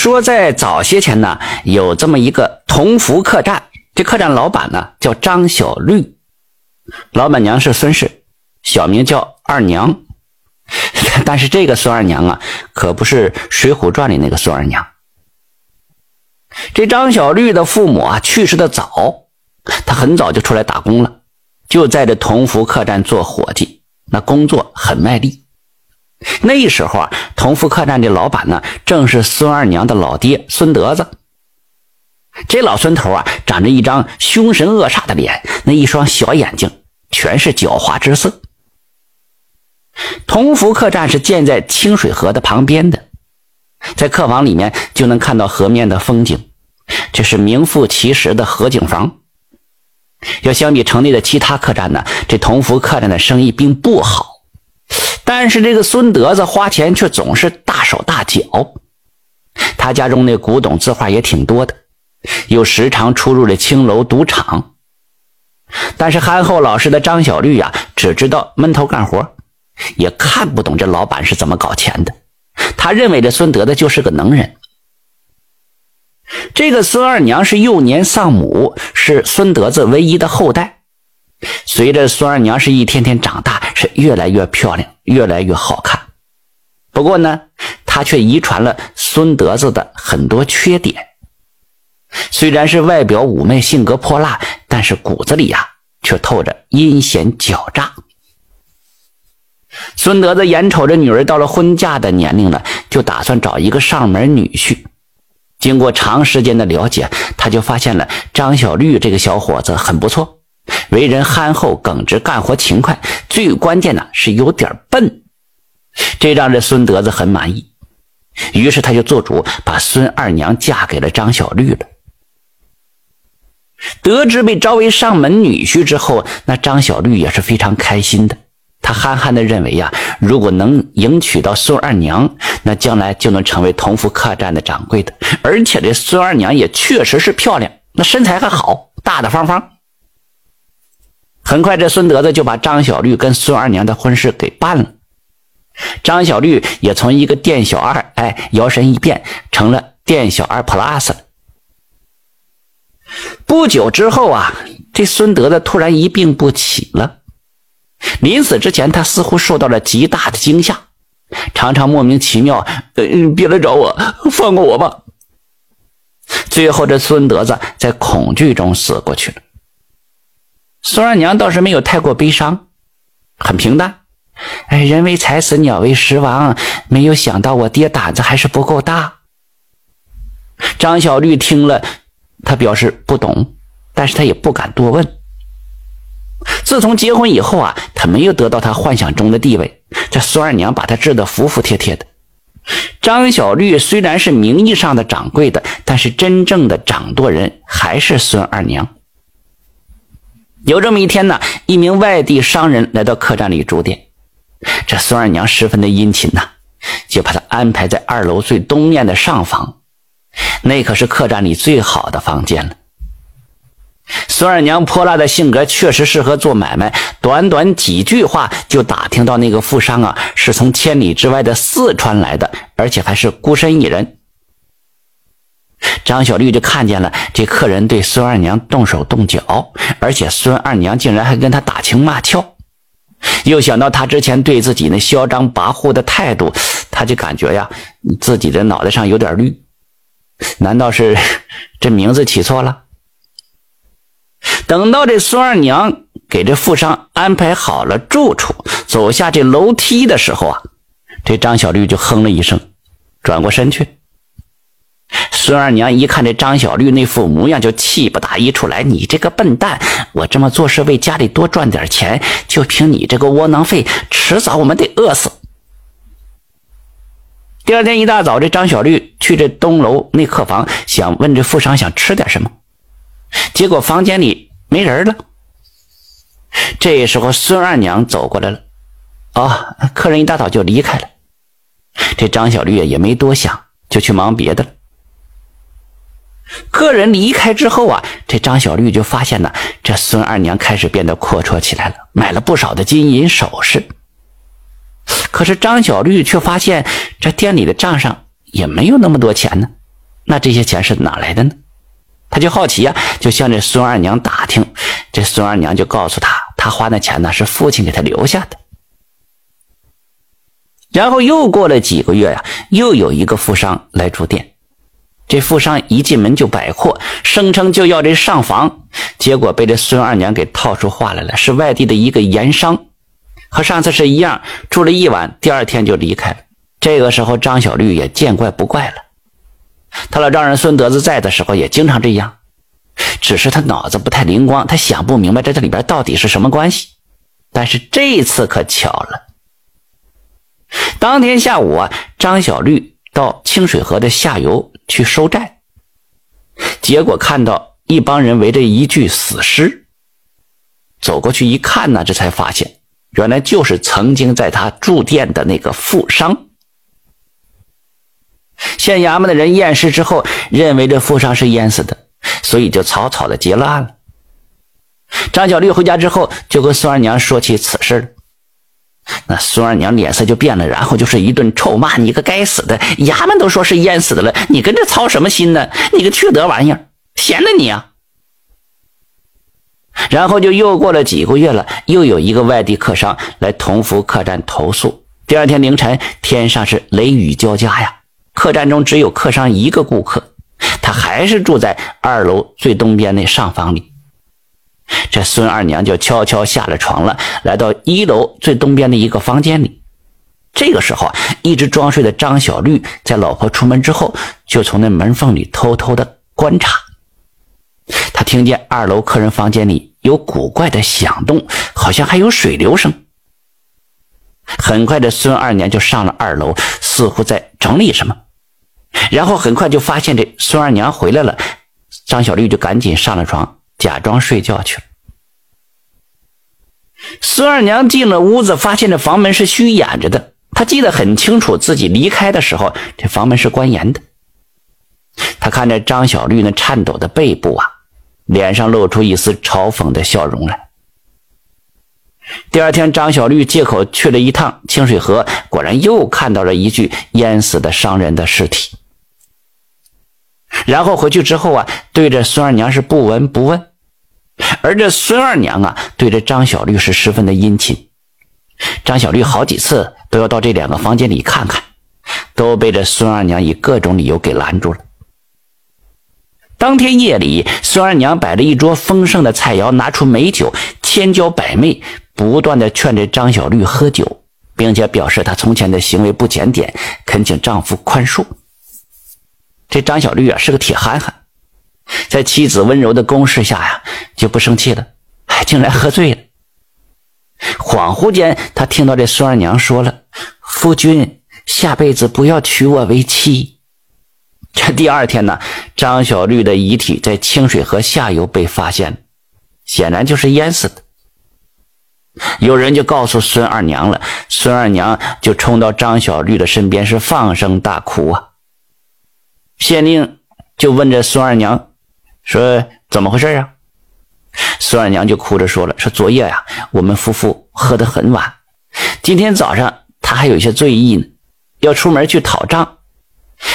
说在早些前呢，有这么一个同福客栈，这客栈老板呢叫张小绿，老板娘是孙氏，小名叫二娘。但是这个孙二娘啊，可不是《水浒传》里那个孙二娘。这张小绿的父母啊去世的早，他很早就出来打工了，就在这同福客栈做伙计，那工作很卖力。那时候啊，同福客栈的老板呢，正是孙二娘的老爹孙德子。这老孙头啊，长着一张凶神恶煞的脸，那一双小眼睛全是狡猾之色。同福客栈是建在清水河的旁边的，在客房里面就能看到河面的风景，这是名副其实的河景房。要相比城内的其他客栈呢，这同福客栈的生意并不好。但是这个孙德子花钱却总是大手大脚，他家中那古董字画也挺多的，又时常出入这青楼赌场。但是憨厚老实的张小绿呀，只知道闷头干活，也看不懂这老板是怎么搞钱的。他认为这孙德子就是个能人。这个孙二娘是幼年丧母，是孙德子唯一的后代。随着孙二娘是一天天长大，是越来越漂亮，越来越好看。不过呢，她却遗传了孙德子的很多缺点。虽然是外表妩媚，性格泼辣，但是骨子里呀，却透着阴险狡诈。孙德子眼瞅着女儿到了婚嫁的年龄了，就打算找一个上门女婿。经过长时间的了解，他就发现了张小绿这个小伙子很不错。为人憨厚耿直，干活勤快，最关键的是有点笨，这让这孙德子很满意。于是他就做主把孙二娘嫁给了张小绿了。得知被招为上门女婿之后，那张小绿也是非常开心的。他憨憨的认为呀，如果能迎娶到孙二娘，那将来就能成为同福客栈的掌柜的。而且这孙二娘也确实是漂亮，那身材还好，大大方方。很快，这孙德子就把张小绿跟孙二娘的婚事给办了。张小绿也从一个店小二，哎，摇身一变成了店小二 plus 了。不久之后啊，这孙德子突然一病不起了。临死之前，他似乎受到了极大的惊吓，常常莫名其妙，呃，别来找我，放过我吧。最后，这孙德子在恐惧中死过去了。孙二娘倒是没有太过悲伤，很平淡。哎，人为财死，鸟为食亡。没有想到我爹胆子还是不够大。张小绿听了，他表示不懂，但是他也不敢多问。自从结婚以后啊，他没有得到他幻想中的地位。这孙二娘把他治得服服帖帖的。张小绿虽然是名义上的掌柜的，但是真正的掌舵人还是孙二娘。有这么一天呢，一名外地商人来到客栈里住店，这孙二娘十分的殷勤呐，就把他安排在二楼最东面的上房，那可是客栈里最好的房间了。孙二娘泼辣的性格确实适合做买卖，短短几句话就打听到那个富商啊是从千里之外的四川来的，而且还是孤身一人。张小绿就看见了这客人对孙二娘动手动脚，而且孙二娘竟然还跟他打情骂俏。又想到他之前对自己那嚣张跋扈的态度，他就感觉呀，自己的脑袋上有点绿。难道是 这名字起错了？等到这孙二娘给这富商安排好了住处，走下这楼梯的时候啊，这张小绿就哼了一声，转过身去。孙二娘一看这张小绿那副模样，就气不打一处来：“你这个笨蛋！我这么做是为家里多赚点钱，就凭你这个窝囊废，迟早我们得饿死。”第二天一大早，这张小绿去这东楼那客房，想问这富商想吃点什么，结果房间里没人了。这时候，孙二娘走过来了：“啊，客人一大早就离开了。”这张小绿也没多想，就去忙别的了。客人离开之后啊，这张小绿就发现呢，这孙二娘开始变得阔绰起来了，买了不少的金银首饰。可是张小绿却发现这店里的账上也没有那么多钱呢，那这些钱是哪来的呢？他就好奇呀，就向这孙二娘打听。这孙二娘就告诉他，他花那钱呢是父亲给他留下的。然后又过了几个月呀，又有一个富商来住店。这富商一进门就摆货，声称就要这上房，结果被这孙二娘给套出话来了，是外地的一个盐商，和上次是一样，住了一晚，第二天就离开了。这个时候，张小绿也见怪不怪了。他老丈人孙德子在的时候也经常这样，只是他脑子不太灵光，他想不明白这这里边到底是什么关系。但是这次可巧了，当天下午啊，张小绿到清水河的下游去收债，结果看到一帮人围着一具死尸，走过去一看呢，这才发现原来就是曾经在他住店的那个富商。县衙门的人验尸之后，认为这富商是淹死的，所以就草草的结了案了。张小绿回家之后，就跟孙二娘说起此事那孙二娘脸色就变了，然后就是一顿臭骂：“你个该死的，衙门都说是淹死的了，你跟这操什么心呢？你个缺德玩意儿，闲的你啊！”然后就又过了几个月了，又有一个外地客商来同福客栈投诉。第二天凌晨，天上是雷雨交加呀。客栈中只有客商一个顾客，他还是住在二楼最东边那上房里。这孙二娘就悄悄下了床了，来到一楼最东边的一个房间里。这个时候啊，一直装睡的张小绿在老婆出门之后，就从那门缝里偷偷的观察。他听见二楼客人房间里有古怪的响动，好像还有水流声。很快，这孙二娘就上了二楼，似乎在整理什么。然后很快就发现这孙二娘回来了，张小绿就赶紧上了床，假装睡觉去了。孙二娘进了屋子，发现这房门是虚掩着的。她记得很清楚，自己离开的时候，这房门是关严的。她看着张小绿那颤抖的背部啊，脸上露出一丝嘲讽的笑容来。第二天，张小绿借口去了一趟清水河，果然又看到了一具淹死的商人的尸体。然后回去之后啊，对着孙二娘是不闻不问，而这孙二娘啊，对这张小绿是十分的殷勤。张小绿好几次都要到这两个房间里看看，都被这孙二娘以各种理由给拦住了。当天夜里，孙二娘摆了一桌丰盛的菜肴，拿出美酒，千娇百媚。不断的劝着张小绿喝酒，并且表示她从前的行为不检点，恳请丈夫宽恕。这张小绿啊是个铁憨憨，在妻子温柔的攻势下呀，就不生气了，竟然喝醉了。恍惚间，他听到这孙二娘说了：“夫君下辈子不要娶我为妻。”这第二天呢，张小绿的遗体在清水河下游被发现，显然就是淹死的。有人就告诉孙二娘了，孙二娘就冲到张小绿的身边，是放声大哭啊。县令就问这孙二娘，说怎么回事啊？孙二娘就哭着说了，说昨夜呀，我们夫妇喝得很晚，今天早上他还有一些醉意呢，要出门去讨账，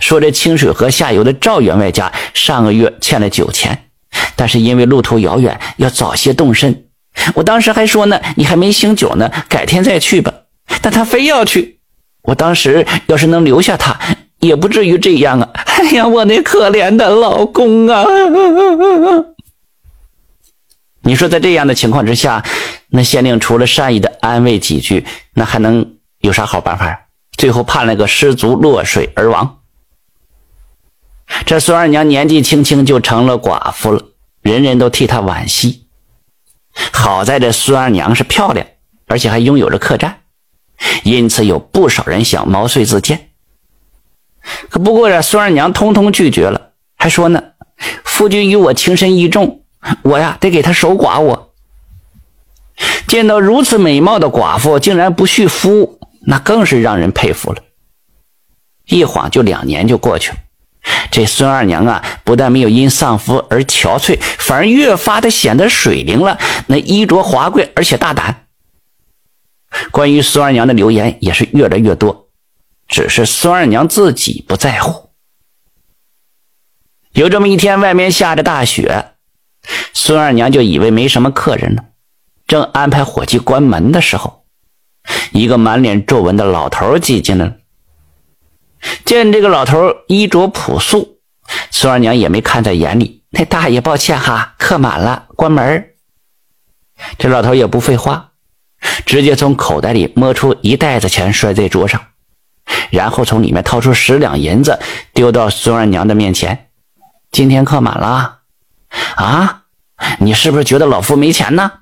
说这清水河下游的赵员外家上个月欠了酒钱，但是因为路途遥远，要早些动身。我当时还说呢，你还没醒酒呢，改天再去吧。但他非要去，我当时要是能留下他，也不至于这样啊！哎呀，我那可怜的老公啊！你说在这样的情况之下，那县令除了善意的安慰几句，那还能有啥好办法？最后判了个失足落水而亡。这孙二娘年纪轻轻就成了寡妇了，人人都替她惋惜。好在这孙二娘是漂亮，而且还拥有着客栈，因此有不少人想毛遂自荐。可不过这孙二娘通通拒绝了，还说呢：“夫君与我情深意重，我呀得给他守寡。”我见到如此美貌的寡妇竟然不续夫，那更是让人佩服了。一晃就两年就过去了。这孙二娘啊，不但没有因丧夫而憔悴，反而越发的显得水灵了。那衣着华贵，而且大胆。关于孙二娘的流言也是越来越多，只是孙二娘自己不在乎。有这么一天，外面下着大雪，孙二娘就以为没什么客人了，正安排伙计关门的时候，一个满脸皱纹的老头挤进来了。见这个老头衣着朴素，孙二娘也没看在眼里。那大爷，抱歉哈，客满了，关门。这老头也不废话，直接从口袋里摸出一袋子钱，摔在桌上，然后从里面掏出十两银子，丢到孙二娘的面前。今天客满了，啊，你是不是觉得老夫没钱呢？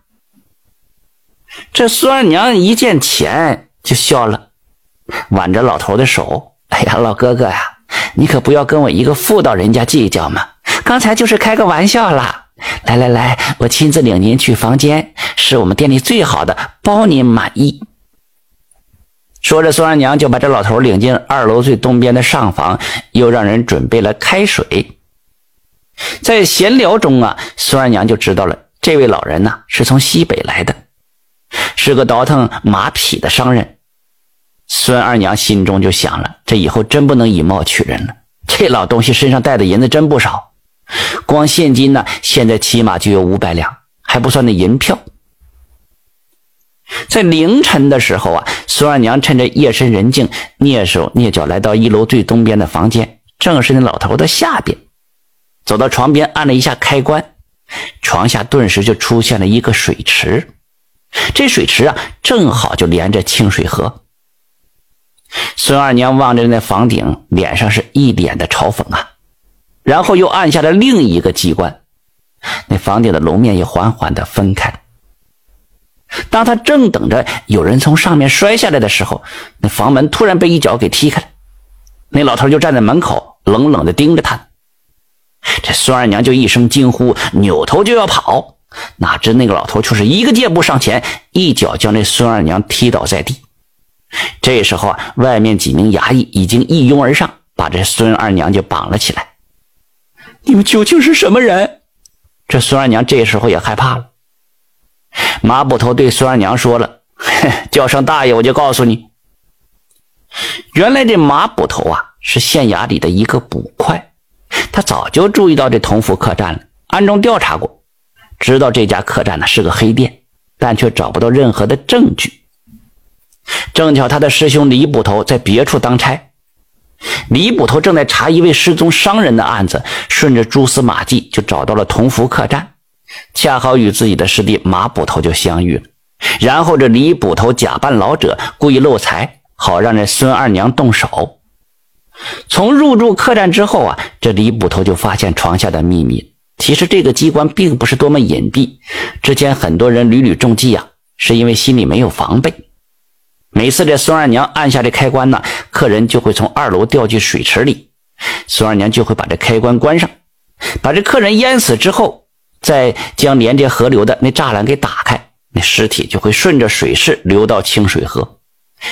这孙二娘一见钱就笑了，挽着老头的手：“哎呀，老哥哥呀，你可不要跟我一个妇道人家计较嘛，刚才就是开个玩笑啦。”来来来，我亲自领您去房间，是我们店里最好的，包您满意。说着，孙二娘就把这老头领进二楼最东边的上房，又让人准备了开水。在闲聊中啊，孙二娘就知道了，这位老人呢是从西北来的，是个倒腾马匹的商人。孙二娘心中就想了，这以后真不能以貌取人了。这老东西身上带的银子真不少。光现金呢，现在起码就有五百两，还不算那银票。在凌晨的时候啊，孙二娘趁着夜深人静，蹑手蹑脚来到一楼最东边的房间，正是那老头的下边。走到床边，按了一下开关，床下顿时就出现了一个水池。这水池啊，正好就连着清水河。孙二娘望着那房顶，脸上是一脸的嘲讽啊。然后又按下了另一个机关，那房顶的楼面也缓缓的分开。当他正等着有人从上面摔下来的时候，那房门突然被一脚给踢开了。那老头就站在门口，冷冷的盯着他。这孙二娘就一声惊呼，扭头就要跑，哪知那个老头却是一个箭步上前，一脚将这孙二娘踢倒在地。这时候啊，外面几名衙役已经一拥而上，把这孙二娘就绑了起来。你们究竟是什么人？这孙二娘这时候也害怕了。马捕头对孙二娘说了：“叫声大爷，我就告诉你。原来这马捕头啊，是县衙里的一个捕快，他早就注意到这同福客栈了，暗中调查过，知道这家客栈呢是个黑店，但却找不到任何的证据。正巧他的师兄李捕头在别处当差。”李捕头正在查一位失踪商人的案子，顺着蛛丝马迹就找到了同福客栈，恰好与自己的师弟马捕头就相遇了。然后这李捕头假扮老者，故意漏财，好让这孙二娘动手。从入住客栈之后啊，这李捕头就发现床下的秘密。其实这个机关并不是多么隐蔽，之前很多人屡屡中计啊，是因为心里没有防备。每次这孙二娘按下这开关呢，客人就会从二楼掉进水池里，孙二娘就会把这开关关上，把这客人淹死之后，再将连接河流的那栅栏给打开，那尸体就会顺着水势流到清水河，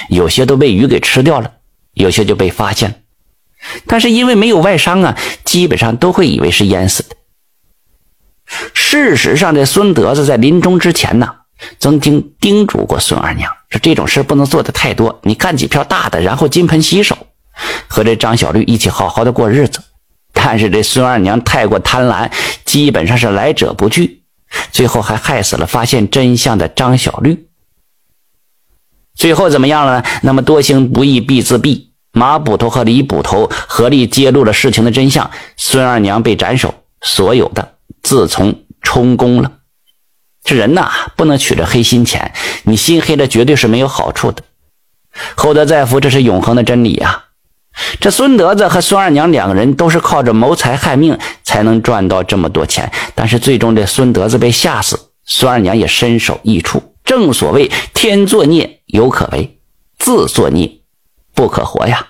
有些都被鱼给吃掉了，有些就被发现了，但是因为没有外伤啊，基本上都会以为是淹死的。事实上，这孙德子在临终之前呢。曾经叮嘱过孙二娘，说这种事不能做的太多，你干几票大的，然后金盆洗手，和这张小绿一起好好的过日子。但是这孙二娘太过贪婪，基本上是来者不拒，最后还害死了发现真相的张小绿。最后怎么样了？那么多行不义必自毙，马捕头和李捕头合力揭露了事情的真相，孙二娘被斩首，所有的自从充公了。这人呐，不能取这黑心钱，你心黑了，绝对是没有好处的。厚德载福，这是永恒的真理啊！这孙德子和孙二娘两个人都是靠着谋财害命才能赚到这么多钱，但是最终这孙德子被吓死，孙二娘也身首异处。正所谓天作孽犹可为，自作孽不可活呀。